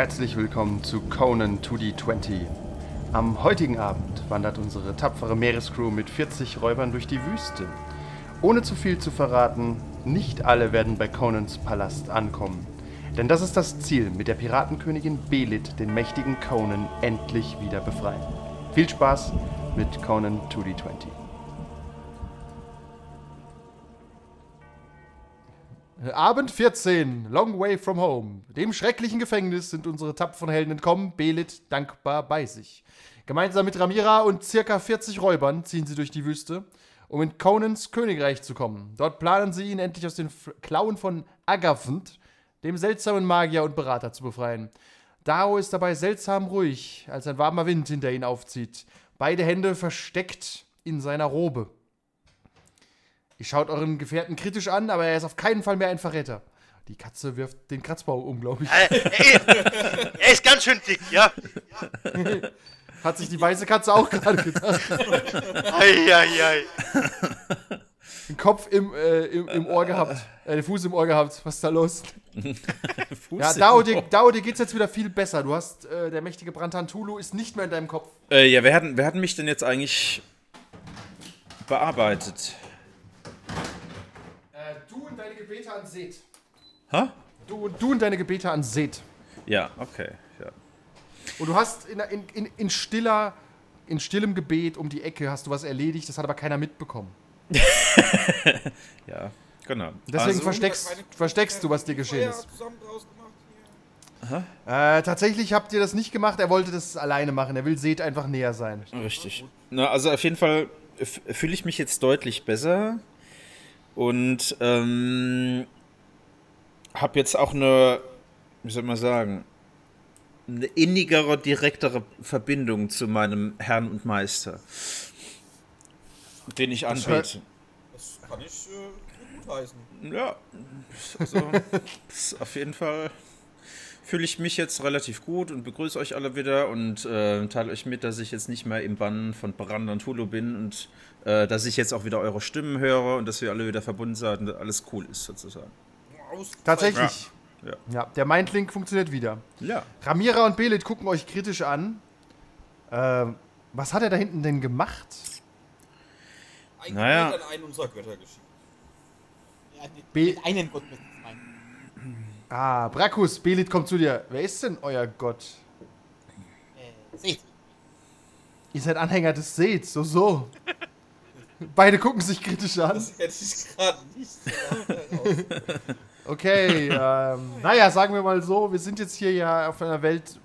Herzlich willkommen zu Conan 2D20. Am heutigen Abend wandert unsere tapfere Meerescrew mit 40 Räubern durch die Wüste. Ohne zu viel zu verraten, nicht alle werden bei Conans Palast ankommen. Denn das ist das Ziel, mit der Piratenkönigin Belit den mächtigen Conan endlich wieder befreien. Viel Spaß mit Conan 2D20. Abend 14, Long Way from Home. Dem schrecklichen Gefängnis sind unsere tapferen Helden entkommen, Belit dankbar bei sich. Gemeinsam mit Ramira und circa 40 Räubern ziehen sie durch die Wüste, um in Conans Königreich zu kommen. Dort planen sie ihn endlich aus den F Klauen von Agavnt, dem seltsamen Magier und Berater, zu befreien. Dao ist dabei seltsam ruhig, als ein warmer Wind hinter ihn aufzieht, beide Hände versteckt in seiner Robe. Ihr schaut euren Gefährten kritisch an, aber er ist auf keinen Fall mehr ein Verräter. Die Katze wirft den Kratzbaum um, glaube ich. Äh, er, er ist ganz schön dick, ja. Hat sich die weiße Katze auch gerade gedacht. Eieiei. Den Kopf im, äh, im, im Ohr gehabt. Äh, den Fuß im Ohr gehabt. Was ist da los? ja, Dao, dir, Dao, dir geht's jetzt wieder viel besser. Du hast, äh, der mächtige Brantan Tulu ist nicht mehr in deinem Kopf. Äh, ja, wer hat, wer hat mich denn jetzt eigentlich bearbeitet? Äh, du und deine Gebete an Seth. Hä? Du, du und deine Gebete an Seth. Ja, okay. Ja. Und du hast in, in, in, in stiller, in stillem Gebet um die Ecke hast du was erledigt, das hat aber keiner mitbekommen. ja, genau. Deswegen Also- versteckst, versteckst du, was dir geschehen ist. Äh, tatsächlich habt ihr das nicht gemacht, er wollte das alleine machen. Er will Seth einfach näher sein. Richtig. Na, also auf jeden Fall fühle ich mich jetzt deutlich besser und ähm, habe jetzt auch eine, wie soll man sagen, eine innigere, direktere Verbindung zu meinem Herrn und Meister, den ich anbete. Das kann ich äh, gut heißen. Ja, also, ist auf jeden Fall fühle ich mich jetzt relativ gut und begrüße euch alle wieder und äh, teile euch mit, dass ich jetzt nicht mehr im Bann von Barandan Tulu bin und äh, dass ich jetzt auch wieder eure Stimmen höre und dass wir alle wieder verbunden sind und dass alles cool ist sozusagen. Tatsächlich. Ja. Ja, der Mindlink funktioniert wieder. Ja. Ramira und Belit gucken euch kritisch an. Ähm, was hat er da hinten denn gemacht? Ein Naja. An einen unserer Götter geschickt. Ja, einen Gott meinen. Ah, Brakus, Belit kommt zu dir. Wer ist denn euer Gott? Äh, seht. Ihr seid Anhänger des Seth, so, so. Beide gucken sich kritisch an. Das hätte ich gerade nicht so. Okay, ähm, naja, sagen wir mal so, wir sind jetzt hier ja auf einer Welt,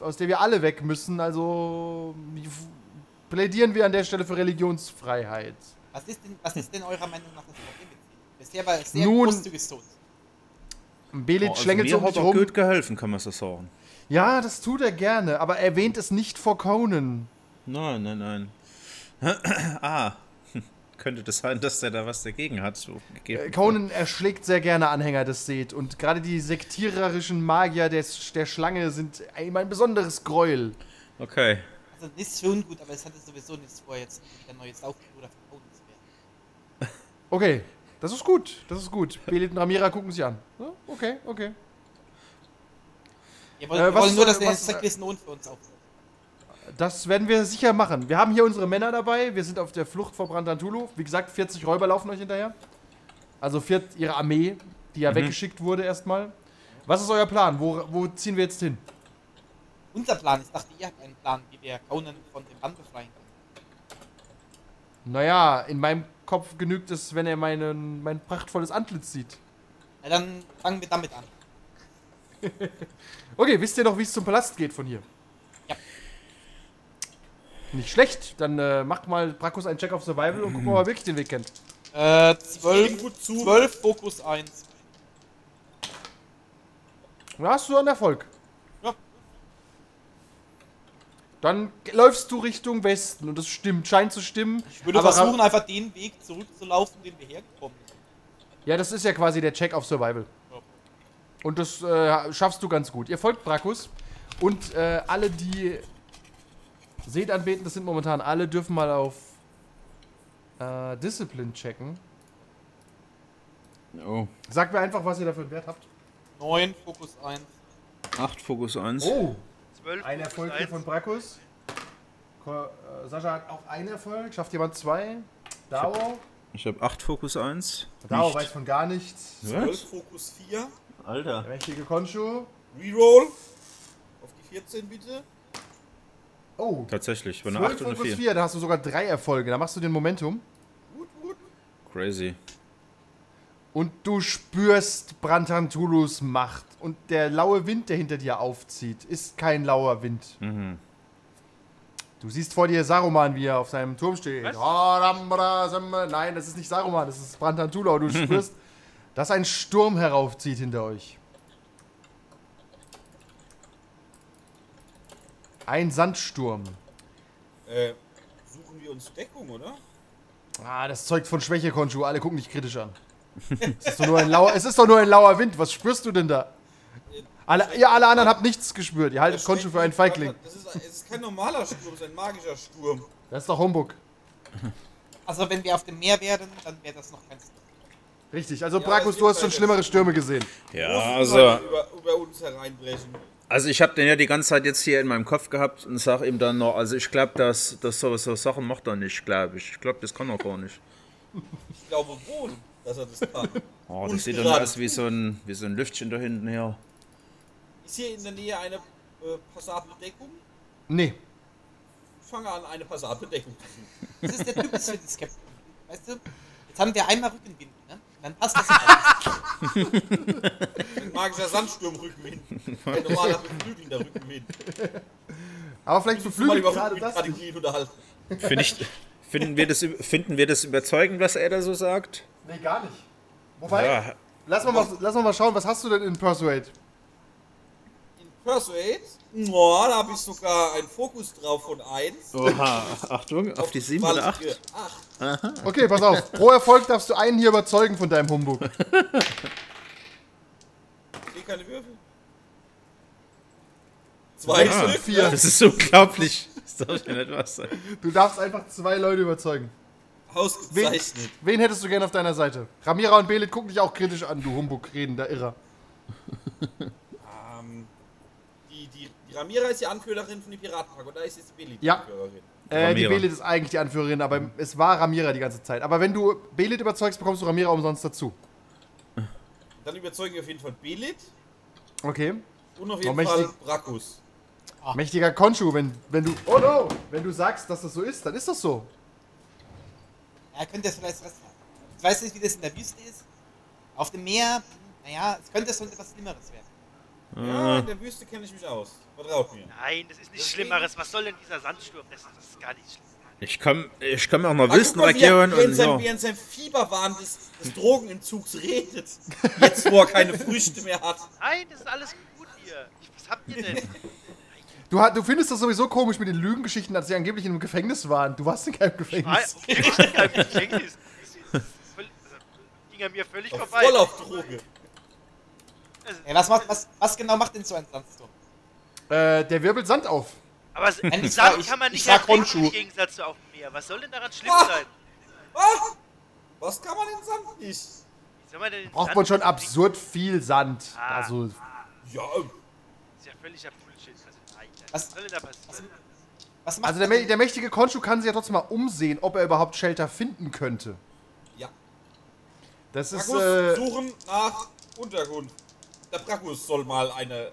aus der wir alle weg müssen, also plädieren wir an der Stelle für Religionsfreiheit. Was ist denn, was ist denn eurer Meinung nach das Problem? Bisher war er sehr Nun- großzügig so. Belit Oh, also schlängelt so mir hat rum. gut geholfen, kann man so sagen. Ja, das tut er gerne, aber er erwähnt es nicht vor Conan. Nein, nein, nein. ah, könnte das sein, dass der da was dagegen hat? So. Äh, Conan erschlägt sehr gerne Anhänger des Seth und gerade die sektiererischen Magier des, der Schlange sind ihm ein besonderes Gräuel. Okay. Also nicht schon gut, aber es hatte sowieso nichts vor, jetzt der neue Saufbruder von Conan zu werden. Okay, das ist gut, das ist gut. Belit und Ramira gucken sich an. Okay, okay. Wir wollen, Äh, wir was- wollen nur, dass äh, er was- den Sacristone für uns aufsetzt. Das werden wir sicher machen. Wir haben hier unsere Männer dabei. Wir sind auf der Flucht vor Brandantulu. Wie gesagt, 40 Räuber laufen euch hinterher. Also vier, ihre Armee, die ja weggeschickt wurde erstmal. Was ist euer Plan? Wo, wo ziehen wir jetzt hin? Unser Plan ist, dachte ihr habt einen Plan, wie wir Conan von dem Bann befreien können. Naja, in meinem Kopf genügt es, wenn er meinen, mein prachtvolles Antlitz sieht. Na dann fangen wir damit an. Okay, wisst ihr noch, wie es zum Palast geht von hier? Ja. Nicht schlecht. Dann äh, macht mal Brakus einen Check auf Survival und gucken, ob er wirklich den Weg kennt. Äh, Ihm 12, gut zu. 12 Fokus 1. Da hast du einen Erfolg. Ja. Dann läufst du Richtung Westen und das stimmt, scheint zu stimmen. Ich würde Aber versuchen, einfach den Weg zurückzulaufen, den wir hergekommen sind. Ja, das ist ja quasi der Check auf Survival. Ja. Und das äh, schaffst du ganz gut. Ihr folgt Brakus und äh, alle, die Seht anbeten, das sind momentan alle, dürfen mal auf äh, Discipline checken. Oh. Sagt mir einfach, was ihr dafür einen Wert habt. 9, Fokus 1. 8 Fokus 1. Oh, 12 ein Erfolg hier von Brakus. Äh, Sascha hat auch einen Erfolg. Schafft jemand zwei? Dao? Ich habe 8 Fokus 1. Dao Nicht. weiß von gar nichts. 12 Fokus 4. Alter. Der mächtige Konshu. Reroll. Auf die 14 bitte. Oh, Tatsächlich, war eine 12 8 und eine Fokus 4. 4, da hast du sogar drei Erfolge. Da machst du den Momentum. Gut, gut. Crazy. Und du spürst Brantantulus Macht. Und der laue Wind, der hinter dir aufzieht, ist kein lauer Wind. Mhm. Du siehst vor dir Saruman, wie er auf seinem Turm steht. Nein, das ist nicht Saruman, das ist Brantantula. Und du spürst, dass ein Sturm heraufzieht hinter euch. Ein Sandsturm. Äh, suchen wir uns Deckung, oder? Ah, das zeugt von Schwäche, Konshu. Alle gucken dich kritisch an. Es, ist doch nur ein lauer, es ist doch nur ein lauer Wind. Was spürst du denn da? Alle, ihr alle anderen habt nichts gespürt. Ihr haltet Konshu für einen Feigling. Das ist, es ist kein normaler Sturm, es ist ein magischer Sturm. Das ist doch Humbug. Also wenn wir auf dem Meer wären, dann wäre das noch kein Sturm. Richtig. Also, Ja, Brakus, das du hast schon schlimmere Stürme gesehen. Ja, also, Über, über uns hereinbrechen. also ich habe den ja die ganze Zeit jetzt hier in meinem Kopf gehabt und sag ihm dann noch, also ich glaube, dass, dass so, so Sachen macht er nicht, glaube ich. Ich glaube, das kann er gar nicht. Ich glaube wohl, dass er das kann. Oh, Und das sieht dann aus wie so ein, wie so ein Lüftchen da hinten her. Ist hier in der Nähe eine äh, passable Deckung? Nee. Ich fange an, eine passable Deckung zu suchen. Das ist der typische Captain. Weißt du? Jetzt haben wir einmal Rückenwind, ne? Und dann passt das. Ein magischer Sandsturmrückenwind. Ein normaler beflügelnder Rückenwind. Aber vielleicht beflügelt über gerade das. Rückenwindstrategien unterhalten. Find ich, finden, wir das, finden wir das überzeugend, was er da so sagt? Nee, gar nicht. Wobei, Ja, lass, mal lass mal schauen, was hast du denn in Persuade? In Persuade, oh, da habe ich sogar einen Fokus drauf von 1. Oha, Achtung, auf die 7 oder 8? 8. Okay, pass auf. Pro Erfolg darfst du einen hier überzeugen von deinem Humbug. Ich sehe keine Würfel. Zwei und Stück, vier. ne? Das ist unglaublich. Das darf ja nicht was sein. Du darfst einfach zwei Leute überzeugen. Wen, Ausgezeichnet. wen hättest du gern auf deiner Seite? Ramira und Belit gucken dich auch kritisch an, du Humbug, redender Irrer. Ähm, die, die, die Ramira ist die Anführerin von den Piratenpark und da ist jetzt die Ja. Anführerin. Äh, die. Belit ist eigentlich die Anführerin, aber es war Ramira die ganze Zeit. Aber wenn du Belit überzeugst, bekommst du Ramira umsonst dazu. Dann überzeugen wir auf jeden Fall Belit Okay. und auf jeden Oh, Fall. Brakus. Mächtiger Konshu, wenn, wenn du. Oh no! Wenn du sagst, dass das so ist, dann ist das so. Ja, könnte das vielleicht was. Ich weiß nicht, wie das in der Wüste ist. Auf dem Meer, naja, es könnte schon etwas Schlimmeres werden. Ja, in der Wüste kenne ich mich aus. Vertraut mir. Nein, das ist nichts Schlimmeres. Was soll denn dieser Sandsturm? Das, das ist gar nicht schlimm. Ich komme ich komm aus einer Ah, guck mal, wie er- Wüstenregion wie er in und seinem, ja. wie er in seinem Fieberwahn des, des Drogenentzugs redet. Jetzt, wo er keine Früchte mehr hat. Nein, das ist alles gut hier. Ich, was habt ihr denn? Du, du findest das sowieso komisch mit den Lügengeschichten, als sie angeblich in einem Gefängnis waren. Du warst in keinem Gefängnis. wirklich in keinem Gefängnis. Das also, ging an mir völlig vorbei. voll auf Droge. Ja, was, macht, was, was genau macht denn so ein Sandsturm? Äh, der wirbelt Sand auf. Aber Nein, ich Sand ich- kann man ich nicht Honshu. im Gegensatz zu auf dem Meer. Was soll denn daran schlimm Ah! sein? Was? Was kann man in Sand nicht? Wie soll man denn den Braucht Sand man schon absurd viel Sand. Ah. Also, Ja, Das ist ja völliger Bullshit. Also, nein, Was- was? Was macht also der, mä- der mächtige Konshu kann sich ja trotzdem mal umsehen, ob er überhaupt Shelter finden könnte. ja. Das ist. Brakus Äh, suchen nach Untergrund. Der Brakus soll mal eine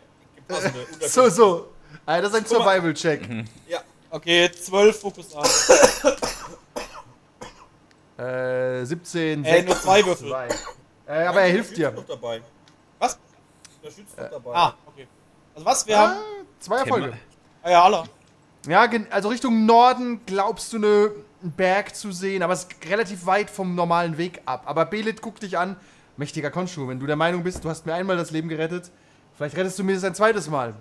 passende Untergrund. so, so. Äh, das ist ein. Survival-Check. Ja, Okay, 12 Fokus an. Äh, 17, Äh, 6, nur zwei Würfel. zwei. Äh, aber er hilft dir. Dabei. Was? Der schützt noch dabei. Ah, okay. Also was, wir Ah, haben... zwei Erfolge. Ja, alle. Ja, also Richtung Norden glaubst du eine, einen Berg zu sehen, aber es ist relativ weit vom normalen Weg ab. Aber Belit guckt dich an. Mächtiger Konshu, wenn du der Meinung bist, du hast mir einmal das Leben gerettet, vielleicht rettest du mir das ein zweites Mal.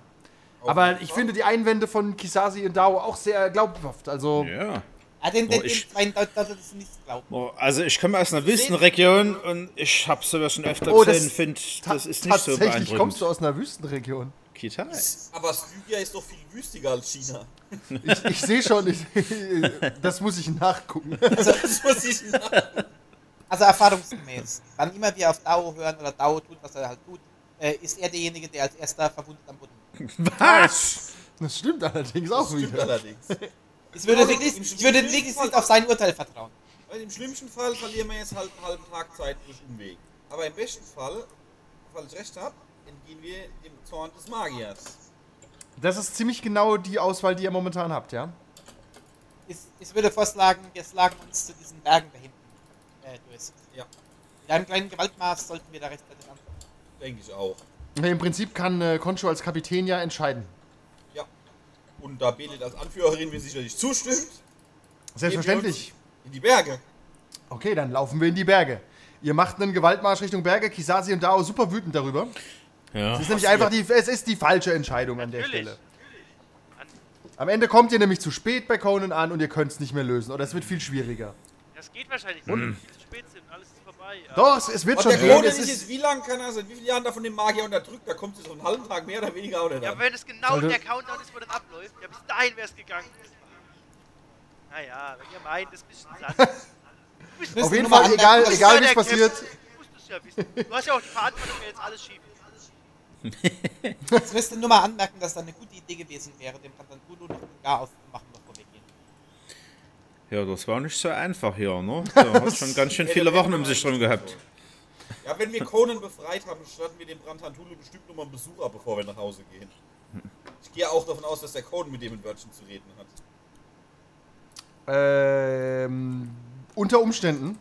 Auf Aber ich finde die Einwände von Kisasi und Dao auch sehr glaubhaft. Also, Ja. Ah, den, den, Oh, ich- den das nicht glauben. Oh, also ich komme aus einer Wüstenregion und ich habe sowas schon öfter Oh, das- gesehen, finde, das ist nicht so tatsächlich beeindruckend. kommst du aus einer Wüstenregion. Kitai. Aber Stygia ist doch viel wüstiger als China. Ich, ich sehe schon, ich, das muss ich nachgucken. Das muss ich nach. Also erfahrungsgemäß. Wann immer wir auf Dao hören oder Dao tut, was er halt tut, äh, ist er derjenige, der als erster verwundet am Boden liegt. Was? Das stimmt allerdings auch Stimmt wieder. allerdings. Ich würde Also, wirklich, nicht auf sein Urteil vertrauen. Weil im schlimmsten Fall verlieren wir jetzt halt einen halben Tag Zeit durch Umweg. Aber im besten Fall, falls ich recht habe, entgehen wir dem Zorn des Magiers. Das ist ziemlich genau die Auswahl, die ihr momentan habt, ja? Ich, ich würde vorschlagen, wir schlagen uns zu diesen Bergen da hinten äh, durch. Ja. Mit einem kleinen Gewaltmaß sollten wir da rechtzeitig ankommen. Denke ich auch. Im Prinzip kann äh, Concho als Kapitän ja entscheiden. Ja. Und da Belit als Anführerin mir sicherlich zustimmt, Selbstverständlich. in die Berge. Okay, dann laufen wir in die Berge. Ihr macht einen Gewaltmarsch Richtung Berge. Kisasi und Dao super wütend darüber. Ja. Es ist nämlich einfach die, es ist die falsche Entscheidung an der. Stelle. Am Ende kommt ihr nämlich zu spät bei Conan an und ihr könnt es nicht mehr lösen. Oder es wird viel schwieriger. Das geht wahrscheinlich nicht, weil wir viel zu spät sind. Alles ist vorbei. Ja. Doch, es, es wird Und schon der gehen. Conan Es ist ist, wie lange, kann er seit wie vielen Jahren da von dem Magier unterdrückt? Da kommt sie so einen halben Tag mehr oder weniger auch nicht Ja, an. wenn es genau Sollte- der Countdown ist, wo dann abläuft, ja, bis dahin wäre es gegangen. Naja, wenn ihr meint, das bisschen Sand. Du bist auf jeden Fall, egal, egal wie es passiert. Du musst es ja wissen. Du hast ja auch die Verantwortung, mir jetzt alles schieben. Ich müsste nur mal anmerken, dass da eine gute Idee gewesen wäre, dem Kantantulu noch den Gar auszumachen, bevor wir gehen. Ja, das war nicht so einfach hier, ne? Da hat schon ganz schön viele Wochen um sich drum gehabt. Ja, wenn wir Conan befreit haben, statten wir dem Brandhantulu bestimmt nochmal einen Besuch ab, bevor wir nach Hause gehen. Ich gehe auch davon aus, dass der Conan mit dem ein Wörtchen zu reden hat. Ähm, unter Umständen.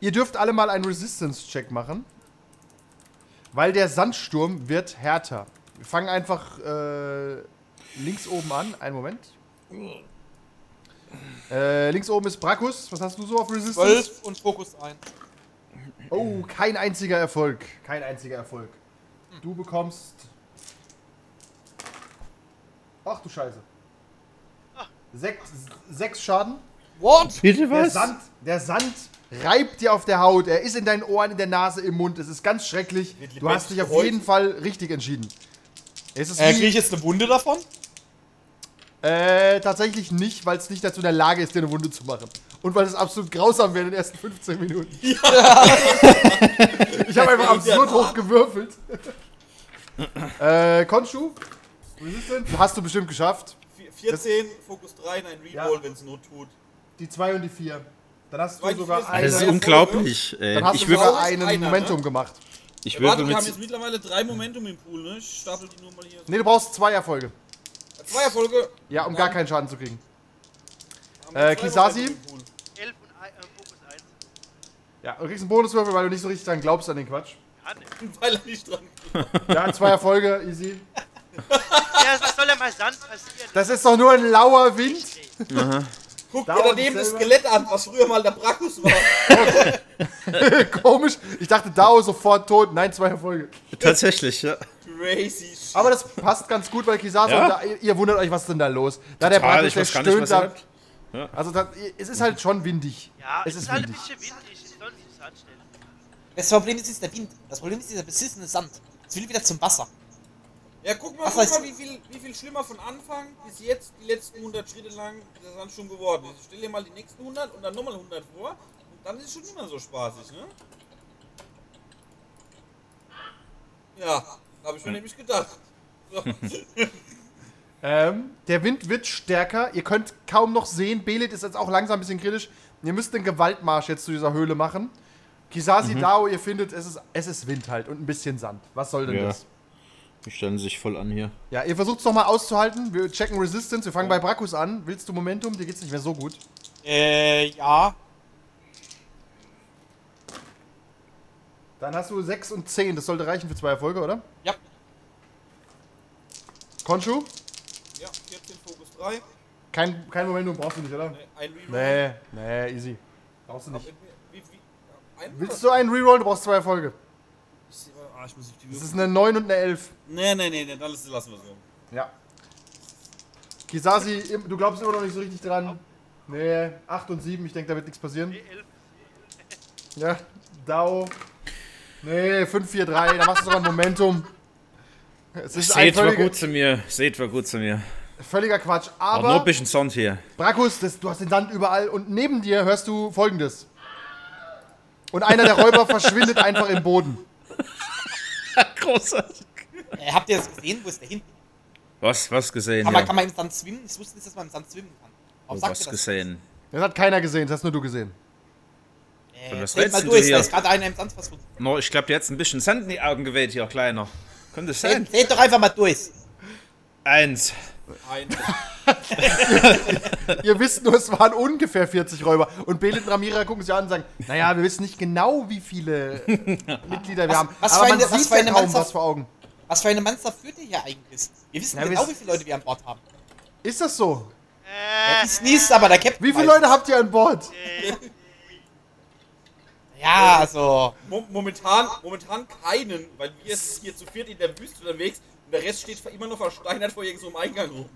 Ihr dürft alle mal einen Resistance-Check machen. Weil der Sandsturm wird härter. Wir fangen einfach äh, links oben an. Einen Moment. Äh, links oben ist Brakus. Was hast du so auf Resistance? 12 und Fokus ein. Oh, kein einziger Erfolg. Kein einziger Erfolg. Du bekommst. Ach du Scheiße. Sechs, sechs Schaden. What? Bitte Der Sand, der Sand reibt dir auf der Haut. Er ist in deinen Ohren, in der Nase, im Mund. Es ist ganz schrecklich. Du hast dich auf jeden Fall richtig entschieden. Es ist Äh, kriege ich jetzt eine Wunde davon? äh, tatsächlich nicht, weil es nicht dazu in der Lage ist, dir eine Wunde zu machen. Und weil es absolut grausam wäre in den ersten 15 Minuten. ich habe einfach absurd hoch gewürfelt. äh, Konshu? Resistance? Hast du bestimmt geschafft. Vier- 14, Fokus 3 in ein Reroll, Ja. wenn es Not tut. Die 2 und die 4. Dann hast du sogar vier sind- eine, Das ist unglaublich. Ey. dann hast Ich du würfel, sogar einen Einer, Momentum ne? gemacht. ich würfel wir haben jetzt mit. mittlerweile drei Momentum im Pool, ne? Ich stapel die nur mal hier. Ne, du brauchst zwei Erfolge. Zwei Erfolge. Ja, um gar keinen Schaden zu kriegen. Äh, Kisasi? Momentum im Pool. 11 und äh, Fokus 1. Ja, du kriegst einen Bonuswürfel, weil du nicht so richtig dran glaubst an den Quatsch. Ja, ne. Weil er nicht dran Ja, zwei Erfolge, easy. ja, was soll denn bei Sand passieren? Das ist doch nur ein lauer Wind. Ey, Guck dir daneben das. Skelett an, was früher mal der Brakus war. Komisch. Ich dachte, Dao sofort tot. Nein, zwei Erfolge. Tatsächlich, ja. Crazy shit. Aber das passt ganz gut, weil Kisasa Ja? da, ihr, wundert euch, was ist denn da los? Da der Total, Brakus, der gar nicht, stöhnt da. Also da, es ist halt schon windig. Ja, es es ist ist halt ein windig. bisschen windig. Es soll sich anstellen. Das Problem ist, ist der Wind. Das Problem ist dieser besissene Sand. Es will wieder zum Wasser. Ja, guck mal, Was guck mal wie, viel, wie viel schlimmer von Anfang bis jetzt die letzten 100 Schritte lang der Sand schon geworden ist. Stell dir mal die nächsten 100 und dann nochmal 100 vor und dann ist es schon immer so spaßig, ne? Ja, habe ich mir nämlich gedacht. So. Ähm, der Wind wird stärker. Ihr könnt kaum noch sehen. Belit ist jetzt auch langsam ein bisschen kritisch. Ihr müsst den Gewaltmarsch jetzt zu dieser Höhle machen. Kisasi, Dao, ihr findet, es ist, es ist Wind halt und ein bisschen Sand. Was soll denn Ja. das? Die stellen sich voll an hier. Ja, ihr versucht es nochmal auszuhalten. Wir checken Resistance. Wir fangen bei Brakus an. Willst du Momentum? Dir geht's nicht mehr so gut. Äh, ja. Dann hast du 6 und 10. Das sollte reichen für zwei Erfolge, oder? Ja. Konshu? Ja, 14 Fokus 3. Kein, kein Momentum brauchst du nicht, oder? Ne, Ein Reroll. Nee, nee, easy. Brauchst du nicht. Willst du einen Reroll? Du brauchst zwei Erfolge. Ah, ich muss auf die Das Würfel. ist eine 9 und eine 11. Nee, nee, nee, nee, dann lassen wir so. Ja. Kisasi, du glaubst immer noch nicht so richtig dran. Nee, 8 und 7, ich denke, da wird nichts passieren. Nee, 11. Ja, Dao. Nee, 5, 4, 3, da machst du sogar ein Momentum. Es ist Seht war gut zu mir. Seht war gut zu mir. völliger Quatsch. Aber nur ein bisschen Sand hier. Brakus, das, du hast den Sand überall und neben dir hörst du folgendes. Und einer der Räuber verschwindet einfach im Boden. Großartig. Äh, habt ihr das gesehen? Wo ist der hinten? Was, was gesehen? Kann, ja. man, kann man im Sand schwimmen? Ich wusste nicht, dass man im Sand schwimmen kann. Warum Oh, sagt was das? gesehen? Das hat keiner gesehen, das hast nur du gesehen. Äh, was zählt mal durch, da ist gerade einer im Sand verschwunden. No, ich glaube, dir hat ein bisschen Sand in die Augen geweht hier, Kleiner. Könnte sein? Zählt, zählt doch einfach mal durch. Eins. Ein. Ihr wisst nur, es waren ungefähr 40 Räuber. Und Belit und Ramira gucken sich an und sagen, naja, wir wissen nicht genau, wie viele Mitglieder wir haben. was Aber für man eine- was sieht für ja eine kaum Mannschaft- was vor Augen. Was für eine Mannschaft führt ihr hier eigentlich? Wir wissen Ja, genau, wie viele Leute wir an Bord haben. Ist das so? Ja, ich niest, aber der Captain Wie viele Leute habt ihr an Bord? Ja, also. Mo momentan, momentan keinen, weil wir sind hier zu viert in der Wüste unterwegs und der Rest steht immer noch versteinert vor irgendeinem so Eingang rum.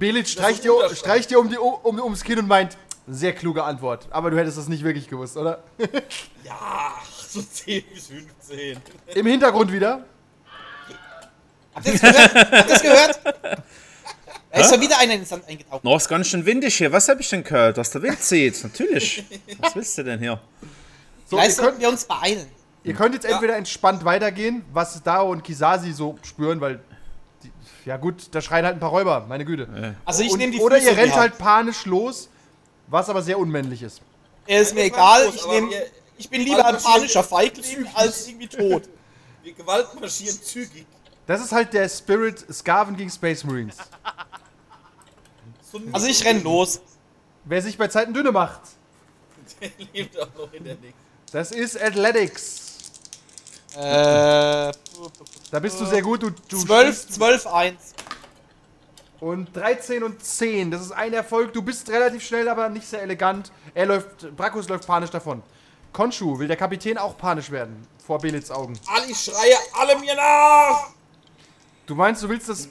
Ist streicht dir, streicht dir um die, um, ums Kinn und meint, sehr kluge Antwort. Aber du hättest das nicht wirklich gewusst, oder? Ja, so 10 bis 15. Im Hintergrund wieder. Habt ihr das gehört? Habt ihr das gehört? Da ist schon wieder einer in den Sand eingetaucht. Noch ist ganz schön windig hier. Was habe ich denn gehört? Dass der Wind zieht. Natürlich. Was willst du denn hier? So, Vielleicht sollten könnt, wir uns beeilen. ihr könnt jetzt entweder entspannt weitergehen, was Dao und Kisasi so spüren, weil. Ja, gut, da schreien halt ein paar Räuber, meine Güte. Also ich nehme die oder Füße ihr rennt halt panisch los, was aber sehr unmännlich ist. Äh, Ist mir egal, los, ich, nehm, ich bin lieber ein panischer Feigling als irgendwie tot. Wir Gewalt marschieren zügig. Das ist halt der Spirit Skaven gegen Space Marines. So Also ich renn los. Wer sich bei Zeiten dünne macht, Der lebt auch noch in der Nähe. das ist Athletics. Äh, Da bist du sehr gut. Du, du 12, 12, 1. Und 13 und 10, das ist ein Erfolg. Du bist relativ schnell, aber nicht sehr elegant. Er läuft, Brakus läuft panisch davon. Konshu, will der Kapitän auch panisch werden? Vor Belits Augen. Ali schreie alle mir nach! Du meinst, du willst das,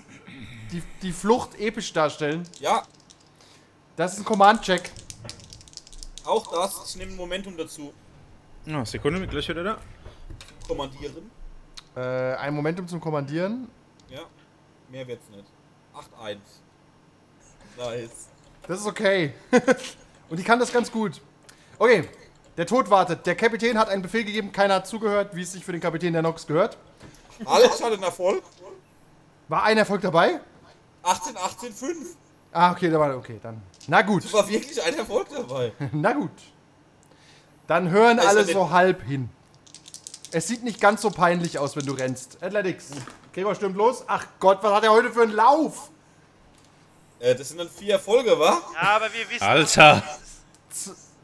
die, die Flucht episch darstellen? Ja, Das ist ein Command-Check. auch das. Ich nehme Momentum dazu. Ja, Sekunde, bin gleich wieder da. Kommandieren. Äh, ein Momentum zum Kommandieren. Ja, mehr wird's nicht. 8-1. Nice. Das ist okay. und die kann das ganz gut. Okay, der Tod wartet. Der Kapitän hat einen Befehl gegeben, keiner hat zugehört, wie es sich für den Kapitän der Nox gehört. Alles hat einen Erfolg. War ein Erfolg dabei? 18, 18, 5. Ah, okay, da war okay, dann. Na gut, War wirklich ein Erfolg dabei. na gut. Dann hören alle so halb hin. Es sieht nicht ganz so peinlich aus, wenn du rennst. Athletics. Gregor stürmt los. Ach Gott, was hat er heute für einen Lauf? Äh, das sind dann vier Erfolge, wa? Ja, aber wir wissen. Alter.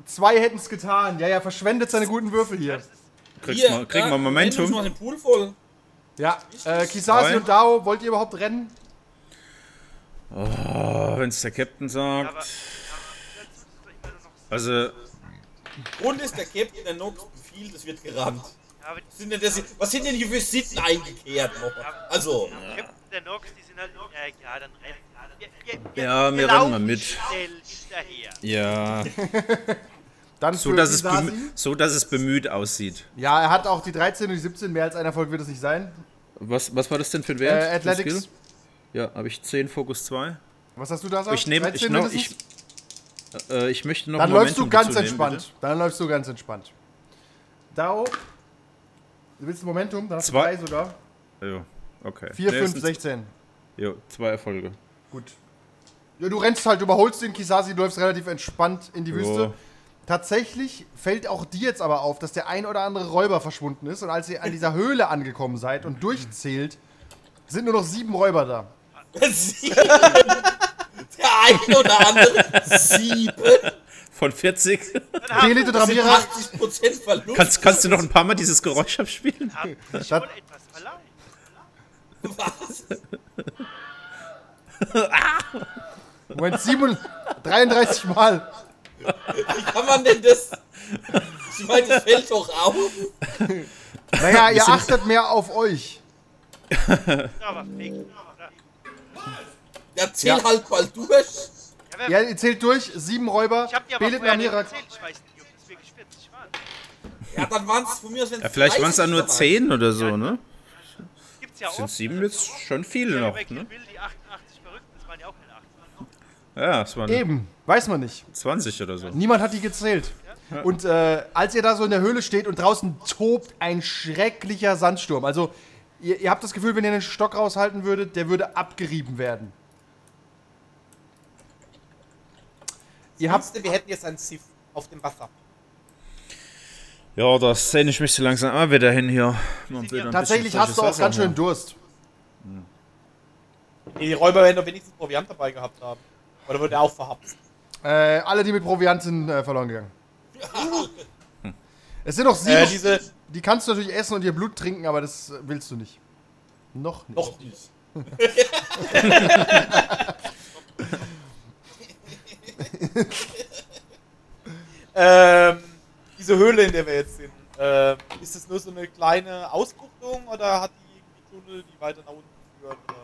Zwei hätten es getan. Ja, ja, verschwendet seine guten Würfel hier. Kriegst mal, kriegen wir ja, Momentum. Momentum. den Pool voll. Ja, äh, Kisasi und Dao, wollt ihr überhaupt rennen? Oh, Wenn es der Captain sagt. Aber- Also, Grund ist, der Captain der Nox befiehlt, es wird gerannt. Sind denn, das, was sind denn hier für Sitten eingekehrt noch? Also, die die halt. Ja, ja. Wir, rennen mal mit. Ja. Dann So dass, es so, dass es bemüht aussieht. Ja, er hat auch die 13 und die 17. Mehr als ein Erfolg wird es nicht sein. Was, was war das denn für ein Äh, Wert? Athletics. Skill? Ja, habe ich 10, Fokus 2. Was hast du da gesagt? Ich nehme, ich, 13 noch, ich, äh, ich möchte noch Dann Momentum läufst du ganz nehmen, entspannt. Dann läufst du ganz entspannt. Dao. Du willst ein Momentum? Dann hast du Zwei. drei sogar. Jo, okay. 4, Nee, 5, es sind- 16. Jo, zwei Erfolge. Gut. Ja, du rennst halt, überholst den Kisasi, du läufst relativ entspannt in die Jo. Wüste. Tatsächlich fällt auch dir jetzt aber auf, dass der ein oder andere Räuber verschwunden ist. Und als ihr an dieser Höhle angekommen seid und durchzählt, sind nur noch sieben Räuber da. sieben. Der eine oder andere sieben. Von 40. Belit und Das sind Ramira, 80% Verlust. kannst, kannst du noch ein paar Mal dieses Geräusch abspielen? Das- wohl etwas verleihen. Was? Moment, 7, 33 Mal. Wie kann man denn das? Ich meine, das fällt doch auf. Naja, ihr achtet mehr auf euch. Aber fake. Ja, Ja, zähl Ja. halt mal durch. Wer- Ja, ihr zählt durch, sieben Räuber. Ich hab die aber Belit und vorher nicht erzählt. Ich weiß nicht, ob das wirklich 40 waren. Ja, dann waren es von mir aus, wenn Ja, vielleicht waren es dann nur 10 oder so, ne? Gibt's ja auch. Sind 7 jetzt schon viele Ja, noch, ne? Die 88 Verrückten, das waren ja auch keine 88. Ja, es waren Eben, weiß man nicht. 20 oder so. Niemand hat die gezählt. Und äh, als ihr da so in der Höhle steht und draußen tobt ein schrecklicher Sandsturm, also Ihr, ihr habt das Gefühl, wenn ihr einen Stock raushalten würdet, der würde abgerieben werden. Ihr habt. Wir hätten jetzt ein Sif auf dem Wasser. Ja, da sehne ich mich so langsam auch wieder hin hier. Wieder Tatsächlich hast du auch frisches ganz Wasser schön Durst. Die Räuber werden doch wenigstens Proviant dabei gehabt haben. Oder wurde er auch verhapst? Äh, alle, die mit Proviant sind, äh, verloren gegangen. Es sind noch sieben. Äh, diese. die kannst du natürlich essen und ihr Blut trinken, aber das willst du nicht. Noch nicht. Noch nicht. ähm, diese Höhle, in der wir jetzt sind, ähm, ist das nur so eine kleine Ausbuchtung oder hat die irgendwie Tunnel, die weiter nach unten führen? Oder?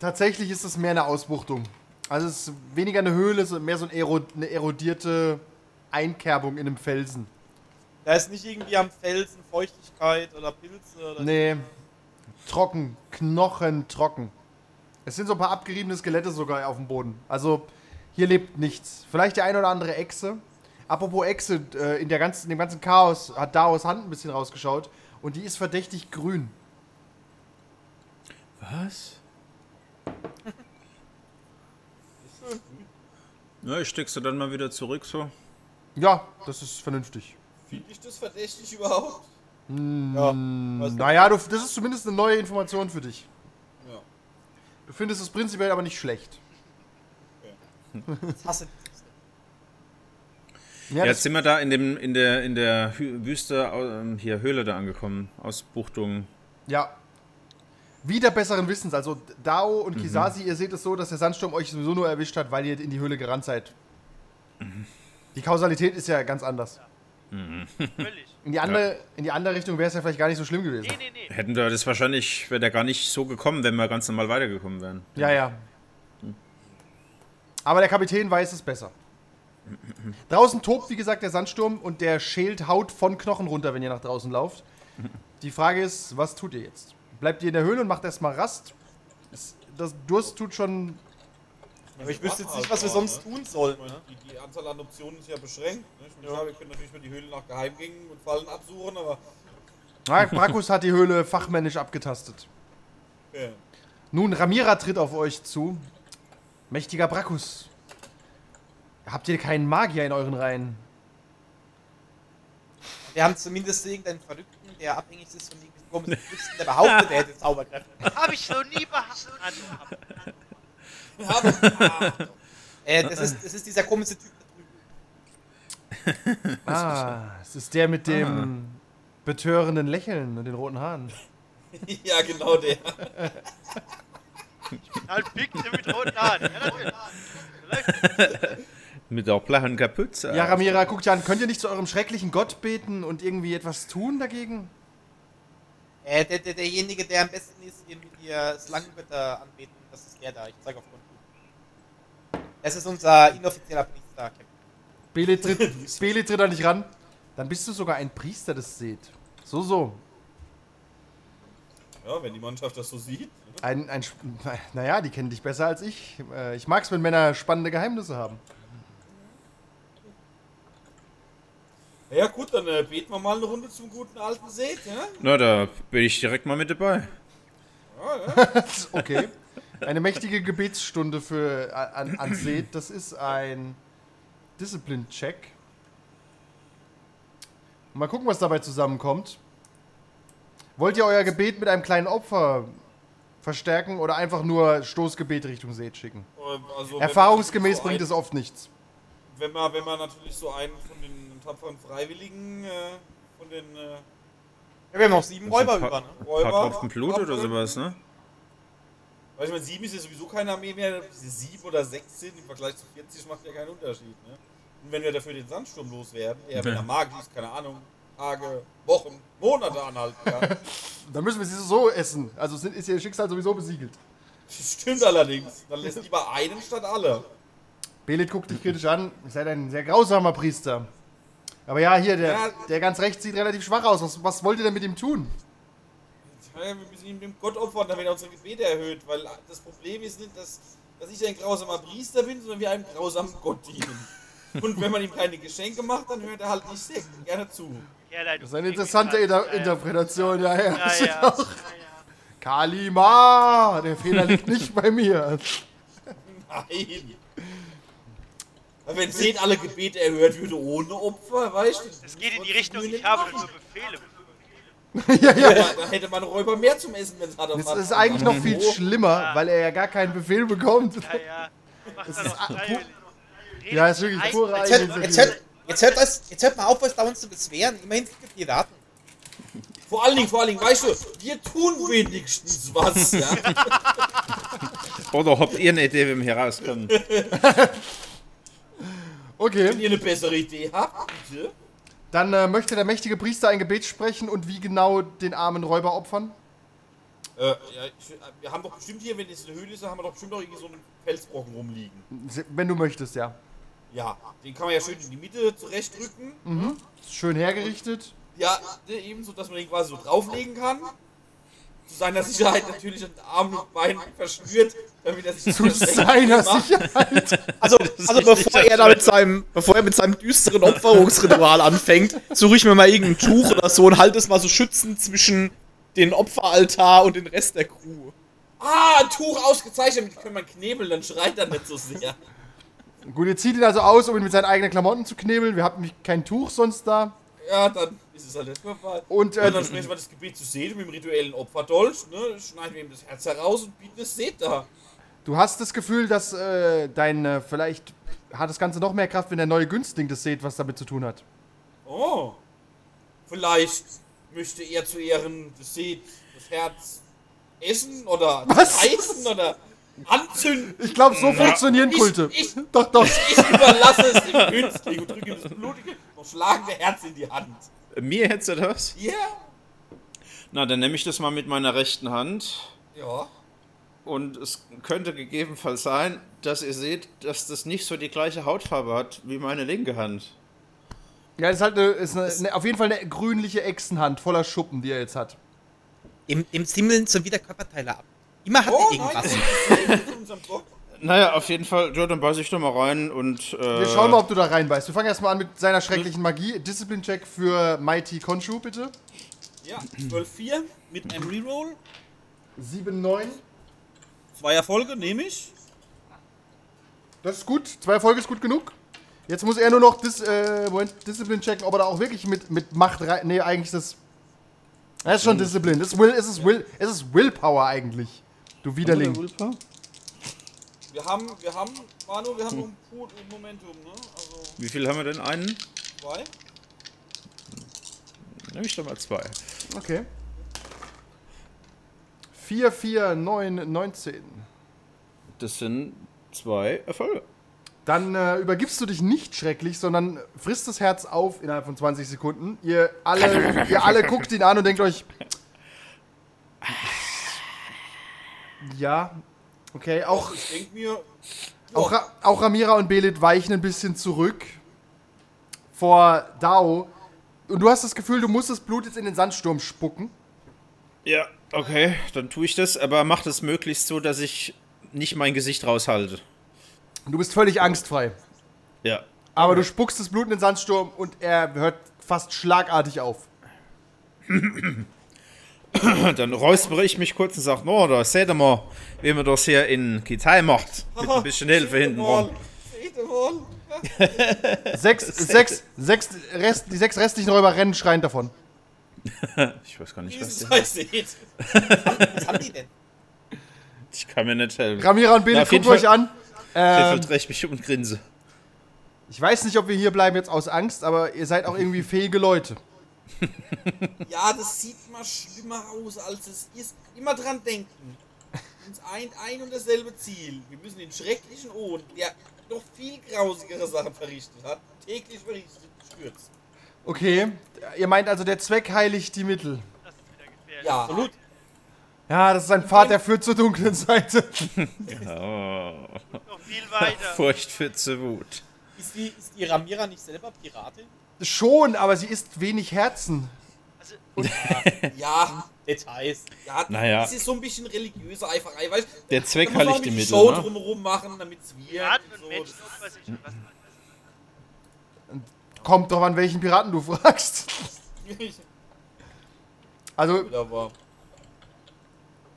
Tatsächlich ist es mehr eine Ausbuchtung. Also es ist weniger eine Höhle, sondern mehr so eine erodierte Einkerbung in einem Felsen. Da ist nicht irgendwie am Felsen Feuchtigkeit oder Pilze oder Nee. Trocken, Knochen trocken. Es sind so ein paar abgeriebene Skelette sogar auf dem Boden. Also hier lebt nichts. Vielleicht die eine oder andere Echse. Apropos Echse, äh, in, der ganzen, in dem ganzen Chaos hat Daos Hand ein bisschen rausgeschaut und die ist verdächtig grün. Was? Ja, ich steck sie dann mal wieder zurück so. Ja, das ist vernünftig. Finde ich das verdächtig überhaupt? Ja, weiß nicht. naja, du, das ist zumindest eine neue Information für dich. Ja. Du findest es prinzipiell aber nicht schlecht. Hasse. Ja, Jetzt sind wir da in dem in der in der Hü Wüste ähm, hier Höhle da angekommen, Ausbuchtung. ja. Wieder besseren Wissens. Also Dao und Kisasi, ihr seht es so, dass der Sandsturm euch sowieso nur erwischt hat, weil ihr in die Höhle gerannt seid. Die Kausalität ist ja ganz anders. Völlig. In die andere, in die andere Richtung wäre es ja vielleicht gar nicht so schlimm gewesen. Nee, nee, nee. Hätten wir das wahrscheinlich, wäre der gar nicht so gekommen, wenn wir ganz normal weitergekommen wären. Ja, ja. Aber der Kapitän weiß es besser. Draußen tobt, wie gesagt, der Sandsturm und der schält Haut von Knochen runter, wenn ihr nach draußen lauft. Die Frage ist, was tut ihr jetzt? Bleibt ihr in der Höhle und macht erstmal Rast? Das Durst tut schon. Aber ich wüsste jetzt nicht, was wir sonst tun sollen. Ne? Die, die Anzahl an Optionen ist ja beschränkt. Ne? Ich meine, klar, wir können natürlich mal die Höhle nach Geheimgängen und Fallen absuchen, aber Na, Brakus hat die Höhle fachmännisch abgetastet. ja. Nun, Ramira tritt auf euch zu. Mächtiger Brakus. Habt ihr keinen Magier in euren Reihen? Wir haben zumindest irgendeinen Verrückten, der abhängig ist von irgendwelchen komischen Künsten, der behauptet, er hätte Zauberkräfte. Habe ich noch nie behauptet. Äh, das, ist, das ist dieser komische Typ da drüben. Ah, es ist der mit dem betörenden Lächeln und den roten Haaren. ja, genau der. Halt Pickte mit roten Haaren. Ja. Mit der blauen Kapuze. Ja, Ramira, guckt an, könnt ihr nicht zu eurem schrecklichen Gott beten und irgendwie etwas tun dagegen? Äh, der, der, derjenige, der am besten ist, ihr mit ihr Slangengötter anbeten, das ist der da. Ich zeige auf Konto. Das ist unser inoffizieller Priester, Captain. Bele tritt, Bele tritt da nicht ran. Dann bist du sogar ein Priester des Seht. So, so. Ja, wenn die Mannschaft das so sieht. Ein, ein, naja, die kennen dich besser als ich. Äh, Ich mag's, wenn Männer spannende Geheimnisse haben. Ja, ja gut, dann äh, beten wir mal eine Runde zum guten alten Seth, ja? Na, da bin ich direkt mal mit dabei. Okay. Eine mächtige Gebetsstunde für äh, an, an Seth. Das ist ein Discipline-Check. Mal gucken, was dabei zusammenkommt. Wollt ihr euer Gebet mit einem kleinen Opfer verstärken oder einfach nur Stoßgebet Richtung Seth schicken? Ähm, Also, Erfahrungsgemäß so bringt ein- es oft nichts. Wenn man, wenn man natürlich so einen von den tapferen Freiwilligen, äh, von den äh, Ja, wir haben noch sieben Räuber über, ne? Ein Räuber. paar Tropfen Blut oder sowas, ne? Weil ich meine, sieben ist ja sowieso keine Armee mehr. Diese sieben oder sechs sind im Vergleich zu 40 macht ja keinen Unterschied. Ne? Und wenn wir dafür den Sandsturm loswerden, der, wenn er mag, ist, keine Ahnung, Tage, Wochen, Monate anhalten kann. Dann müssen wir sie so essen. Also sind, ist ihr Schicksal sowieso besiegelt. Das stimmt allerdings. Dann lässt lieber einen statt alle. Belit guckt dich kritisch an. Ihr seid ein sehr grausamer Priester. Aber ja, hier, der, Ja. der ganz rechts sieht relativ schwach aus. Was, was wollt ihr denn mit ihm tun? Ja, wir müssen ihm dem Gott opfern, damit er unsere Gebete erhöht. Weil das Problem ist nicht, dass, dass ich ein grausamer Priester bin, sondern wir einem grausamen Gott dienen. Und wenn man ihm keine Geschenke macht, dann hört er halt nicht sehr gerne zu. Ja, nein, Das ist eine interessante Inter Interpretation, ja, ja. Ja, ja. ja, ja. Kalima! Der Fehler liegt nicht bei mir. Nein. Aber wenn Seth alle Gebete erhört würde ohne Opfer, weißt du? Es geht in die Richtung, ich habe nur? Befehle. ja, ja. Ja, da hätte man Räuber mehr zum Essen, wenn es hat. Das ist eigentlich noch viel schlimmer, weil er ja gar keinen Befehl bekommt. Ja, ja. Das ist. Ja, ist wirklich pure Eigeninitiative. Jetzt, hört das, jetzt hört mal auf, euch dauernd zu beschweren. Immerhin sind wir Piraten. Vor allen Dingen, vor allen Dingen, weißt du, wir tun wenigstens was, ja. Oder habt ihr eine Idee, wie wir hier rauskommen? Okay, Wenn ihr eine bessere Idee habt, bitte. dann äh, möchte der mächtige Priester ein Gebet sprechen und wie genau den armen Räuber opfern? Äh, ja, ich, äh, wir haben doch bestimmt hier, wenn es eine Höhle ist, haben wir doch bestimmt noch irgendwie so einen Felsbrocken rumliegen. Wenn du möchtest, ja. Ja, den kann man ja schön in die Mitte zurechtrücken. Ist schön hergerichtet. Ja, ebenso, dass man den quasi so drauflegen kann. Zu seiner Sicherheit natürlich an Armen und Beinen verschnürt, damit er sich Zu seiner macht. Sicherheit. Also, also bevor er da mit seinem, bevor er mit seinem düsteren Opferungsritual anfängt, suche ich mir mal irgendein Tuch oder so und halte es mal so schützend zwischen den Opferaltar und den Rest der Crew. Ah, ein Tuch ausgezeichnet, damit kann man knebeln, dann schreit er nicht so sehr. Gut, ihr zieht ihn also aus, um ihn mit seinen eigenen Klamotten zu knebeln. Wir haben nämlich kein Tuch sonst da. Ja, dann ist es halt der Körper. Und, äh, Und dann sprechen wir das Gebet zu Seth mit dem rituellen Opferdolch, ne? Schneiden wir ihm das Herz heraus und bieten es Seth da. Du hast das Gefühl, dass äh, dein, äh, vielleicht hat das Ganze noch mehr Kraft, wenn der neue Günstling das seht, was damit zu tun hat. Oh. Vielleicht möchte er zu Ehren des Seth das Herz essen oder Was? reißen oder anzünden. Ich glaube, so funktionieren Ich- Kulte. ich- doch, doch. Ich überlasse es dem Günstling und drücke ihm das blutige, noch schlagende Herz in die Hand. Mir hättest du das? Ja? Na, dann nehme ich das mal mit meiner rechten Hand. Ja. Und es könnte gegebenenfalls sein, dass ihr seht, dass das nicht so die gleiche Hautfarbe hat wie meine linke Hand. Ja, das ist halt eine, ist eine, eine, auf jeden Fall eine grünliche Echsenhand voller Schuppen, die er jetzt hat. Dem, dem Simmeln sind wieder Körperteile ab. Immer hat Oh er irgendwas. Naja, auf jeden Fall, ja, dann beiß ich doch mal rein und. Äh, Wir schauen mal, ob du da reinbeißt. Wir fangen erstmal an mit seiner schrecklichen Magie. Discipline-Check für Mighty Konshu, bitte. Ja, 12-4 mit einem Reroll. 7-9. Zwei Erfolge nehme ich. Das ist gut. Zwei Erfolge ist gut genug. Jetzt muss er nur noch Dis, äh, Moment, Discipline checken, ob er da auch wirklich mit, mit Macht rein. Nee, eigentlich ist das. Das ist schon Discipline. Das ist Will, es ist Will, es ist Willpower eigentlich. Du Widerling. Wir haben, wir haben, Manu, wir haben Put und Momentum, ne? Also Wie viel haben wir denn? Einen? zwei. Nehme ich doch mal zwei. Okay. 4, 4, 9, 19. Das sind zwei Erfolge. Dann äh, übergibst du dich nicht schrecklich, sondern frisst das Herz auf innerhalb von 20 Sekunden. Ihr alle, ihr alle guckt ihn an und denkt euch. Ja, okay. Auch, Ich denke mir, auch, auch Ramira und Belit weichen ein bisschen zurück vor Dao. Und du hast das Gefühl, du musst das Blut jetzt in den Sandsturm spucken. Ja, okay, dann tue ich das, aber mach das möglichst so, dass ich nicht mein Gesicht raushalte. Du bist völlig angstfrei. Ja. Aber du spuckst das Blut in den Sandsturm und er hört fast schlagartig auf. Dann räuspere ich mich kurz und sage, no, da seht ihr mal, wie man das hier in Kitai macht. Mit ein bisschen Hilfe hinten rum. Sechs, sechs, sechs Rest, die sechs restlichen Räuber rennen schreiend davon. Ich weiß gar nicht, was Dieses der heißt Seth. Was haben die denn? Ich kann mir nicht helfen. Ramira und jeden guckt euch an. Ähm, Krefeld rächt mich um und grinse. ich weiß nicht, ob wir hier bleiben jetzt aus Angst, aber ihr seid auch irgendwie fähige Leute. Ja, das sieht immer schlimmer aus, als es ist. Immer dran denken. Uns eint ein und dasselbe Ziel. Wir müssen den schrecklichen Ohn, der noch viel grausigere Sachen verrichtet hat, täglich verrichtet, stürzen. Okay, ihr meint also, der Zweck heiligt die Mittel. Das ist wieder gefährlich. Ja, Absolut. Ja, das ist ein Pfad, der führt zur dunklen Seite. Oh. Noch viel weiter. Furcht für zur Wut. Ist die, ist die Ramira nicht selber Piratin? Schon, aber sie ist wenig Herzen. Also, ja, Details. ja. Naja. Das ist so ein bisschen religiöse Eiferei, weißt du? Der Zweck heiligt die mit Mittel, Show ne? drumherum machen, damit es wird. Piraten und und so. Menschen opfern sich und was man Kommt doch an, welchen Piraten du fragst. Also, Aber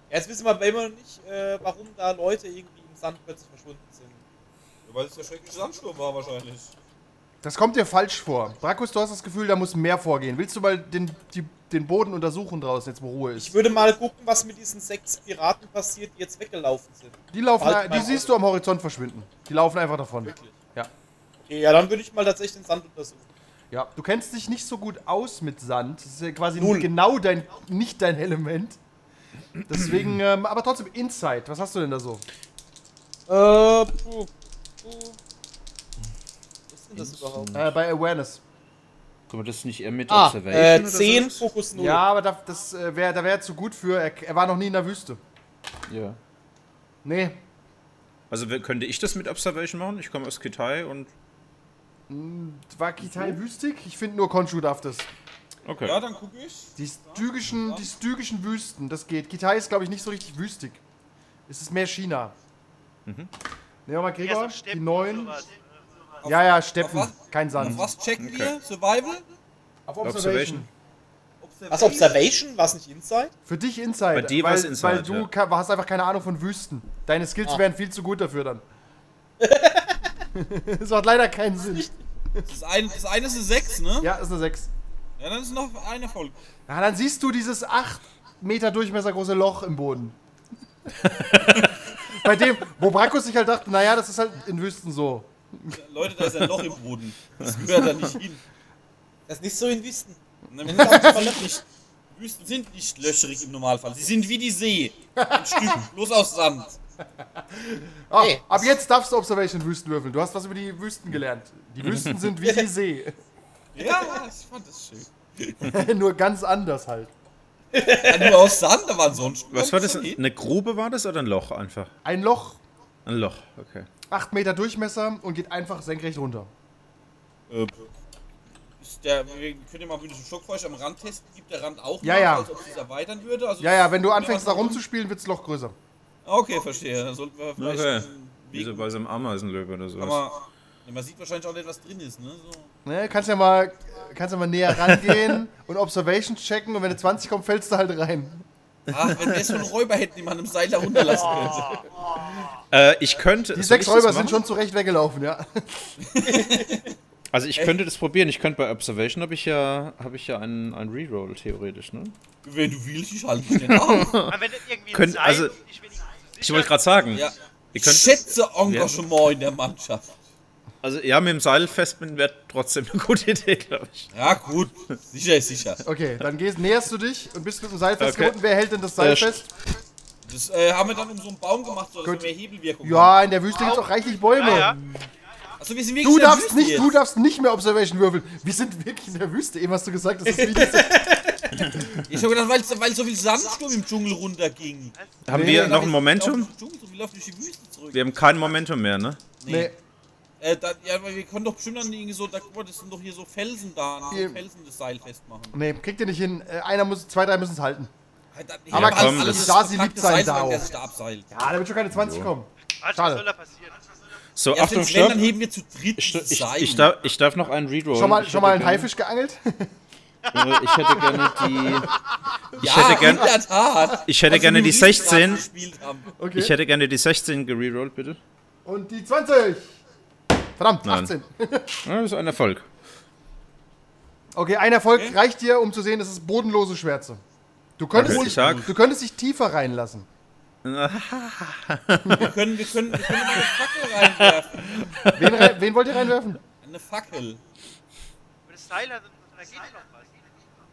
Jetzt wissen wir immer noch nicht, äh, warum da Leute irgendwie im Sand plötzlich verschwunden sind. Ja, weil es der schreckliche Sandsturm war wahrscheinlich. Das kommt dir falsch vor. Brakus, du hast das Gefühl, da muss mehr vorgehen. Willst du mal den, die, den Boden untersuchen draußen, jetzt wo Ruhe ist? Ich würde mal gucken, was mit diesen sechs Piraten passiert, die jetzt weggelaufen sind. Die laufen, Halt die siehst du am Horizont verschwinden. Die laufen einfach davon. Wirklich? Ja. Okay, ja, dann würde ich mal tatsächlich den Sand untersuchen. Ja, du kennst dich nicht so gut aus mit Sand. Das ist ja quasi Null. genau dein, nicht dein Element. Deswegen, ähm, aber trotzdem Insight. Was hast du denn da so? Äh, puh, puh denn das überhaupt? Äh, bei Awareness. Können wir das nicht eher mit ah, Observation? Äh, 10 so? Fokus 0. Ja, aber da, das äh, wäre da wäre zu gut für. Er, er, war noch nie in der Wüste. Ja. Nee. Also könnte ich das mit Observation machen? Ich komme aus Kitai und. Hm, war Kitai so? wüstig? Ich finde nur Konshu darf das. Okay. Ja, dann guck ich. Die stygischen, die stygischen Wüsten, das geht. Kitai ist, glaube ich, nicht so richtig wüstig. Es ist mehr China. Mhm. Nehmen wir mal Gregor, die 9. Ja, ja, Steppen. Kein Sand. Auf was checken okay. wir? Survival? Auf Observation. Observation. Was, Observation? War es nicht Inside? Für dich Inside. Bei dir war es Inside. Weil du ja. hast einfach keine Ahnung von Wüsten. Deine Skills ah. wären viel zu gut dafür dann. das macht leider keinen Sinn. Das, ein, das eine ist eine 6, ne? Ja, ist eine 6. Ja, dann ist noch eine voll. Ja, dann siehst du dieses 8 Meter Durchmesser große Loch im Boden. Bei dem, wo Brakus sich halt dachte, naja, das ist halt in Wüsten so. Leute, da ist ein Loch im Boden. Das gehört da nicht hin. Das ist nicht so in Wüsten. Wüsten sind nicht- Wüsten sind nicht löcherig im Normalfall. Sie sind wie die See. Ein Stück, bloß aus Sand. Ah, Nee, ab jetzt darfst du Observation Wüsten würfeln. Du hast was über die Wüsten gelernt. Die Wüsten sind wie die See. Ja, ich fand das schön. Nur ganz anders halt. Ja, nur aus Sand, da waren sonst. Was war das? Eine Grube war das oder ein Loch einfach? Ein Loch, Ein Loch, okay. 8 Meter Durchmesser und geht einfach senkrecht runter. Äh, ist der, wir können ja mal mit diesem Schockfeuer am Rand testen. Gibt der Rand auch Ja, nach, ja. als ob es sich erweitern würde? Also Ja, ja, wenn du anfängst da rumzuspielen, wird das Loch größer. Okay, verstehe. Dann sollten wir vielleicht Okay. Wie so bei so einem Ameisenlöwe oder kann sowas. man, sieht wahrscheinlich auch nicht, was drin ist, ne? So. Ne, kannst ja mal, kannst ja mal näher rangehen und Observations checken und wenn du 20 kommt, fällst du halt rein. Ach, wenn wir so einen Räuber hätten, die man einem Seil da runterlassen könnte. Äh, ich könnte. Die sechs Räuber sind schon zurecht weggelaufen, ja. Also ich könnte das probieren. Ich könnte bei Observation habe ich ja habe ich ja einen, einen Reroll theoretisch, ne? Wenn du willst, ich halte mich nicht auf. Aber wenn das irgendwie ein Könnt- Seil also- ich wollte gerade sagen. Ja. Ihr könnt, Schätze Engagement in der Mannschaft. Also ja, mit dem Seil festbinden wäre trotzdem eine gute Idee, glaube ich. Ja, gut. Sicher ist sicher. Okay, dann gehst, näherst du dich und bist mit dem Seil festgebunden. Okay. Wer hält denn das Seil Äh, fest? Das äh, haben wir dann um so einen Baum gemacht, so dass Gut. wir mehr Hebelwirkung Ja, in der Wüste gibt es auch reichlich Bäume. Ja, ja. Also wir sind wirklich Du in der darfst Wüste nicht, jetzt. du darfst nicht mehr Observation würfeln. Wir sind wirklich in der Wüste. Eben hast du gesagt, das ist wie diese Ich hab gedacht, weil, weil so viel Sandsturm im Dschungel runterging. Haben Nee, wir nee, noch ein Momentum? Dschungel, so, wir haben kein Momentum mehr, ne? Nee. Äh, da, ja, weil wir können doch bestimmt dann irgendwie so, da, guck mal, das sind doch hier so Felsen da, an Hier. so Felsen das Seil festmachen. Nee, kriegt ihr nicht hin. Äh, Einer muss, zwei, drei müssen es halten. Halt, dann- Aber alles- komm, alles das- ist da sie verpacktes lieb sein Seil, solange darf. der sich da abseilt. Ja, da wird schon keine 20 kommen. Also, Schade. was soll da passieren? So, Ja, Achtung, wenn, dann stopp. heben wir zu dritt Ich, ich, Seil. ich, darf, ich darf noch einen Reroll. Schon mal, schon mal einen Haifisch geangelt? gerne- Ich hätte gerne die. Ich ja, hätte gern- in der Tat. Ich hätte gerne wir die mit Riesenrad 16. gespielt haben. Okay. Ich hätte gerne die 16 gererollt, bitte. Und die 20. Verdammt, Nein. 18. Ja, das ist ein Erfolg. Okay, ein Erfolg Okay. reicht dir, um zu sehen, das ist bodenlose Schwärze. Du könntest, Okay, ich sag- du könntest dich tiefer reinlassen. Wir können, wir können, wir können mal eine Fackel reinwerfen. Wen, wen wollt ihr reinwerfen? Eine Fackel. Aber das Seil, also,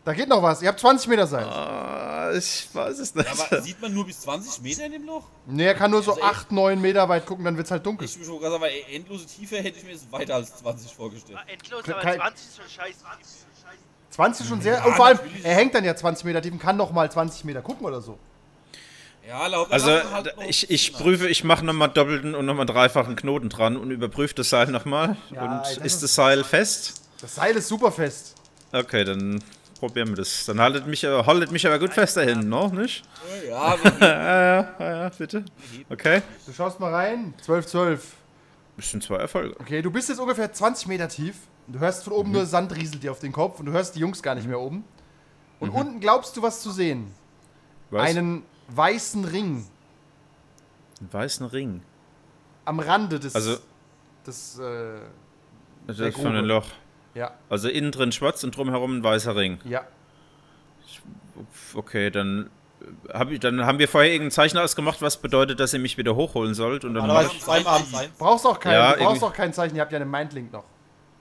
da geht noch was. Ihr habt 20 Meter Seil. Ah, ich weiß es nicht. Aber sieht man nur bis 20 Meter in dem Loch? Nee, er kann nur so Also, ey- 8, 9 Meter weit gucken, dann wird's halt dunkel. Ich würde schon sagen, aber endlose Tiefe hätte ich mir jetzt weiter als 20 vorgestellt. Ah, endlos, Kein- aber 20 ist schon scheiße. 20 schon sehr. und vor allem, er hängt dann ja 20 Meter tief und kann noch mal 20 Meter gucken oder so. Ja, laut Also, halt ich, ich prüfe, ich mache nochmal doppelten und nochmal dreifachen Knoten dran und überprüfe das Seil nochmal. Ja, und ist- ist das Seil fest? Das Seil ist super fest. Okay, dann probieren wir das. Dann haltet mich, aber- haltet mich aber gut fest da hinten, noch, nicht? Ja, Ja, ja, ja, ja, bitte. Okay. Du schaust mal rein. 12, 12. Das sind zwei Erfolge. Okay, du bist jetzt ungefähr 20 Meter tief. Du hörst von oben nur Sand rieselt dir auf den Kopf und du hörst die Jungs gar nicht mehr oben. Und unten glaubst du was zu sehen. Was? Einen weißen Ring Einen weißen Ring. am Rande des. Also- des äh, Das ist von ein Grube. Loch. Ja, Also innen drin schwarz und drumherum ein weißer Ring. ja. Okay, dann, äh, hab ich, dann haben wir vorher irgendein Zeichen ausgemacht, was bedeutet, dass ihr mich wieder hochholen sollt. Und dann Aber sein. Brauchst auch kein, Ja, du brauchst auch kein Zeichen, ihr habt ja einen Mindlink noch.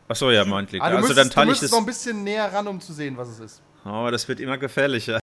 Achso, ja, meintlich. Ah, du Also müsstest, dann du teile ich das. noch ein bisschen näher ran, um zu sehen, was es ist. Oh, das wird immer gefährlicher.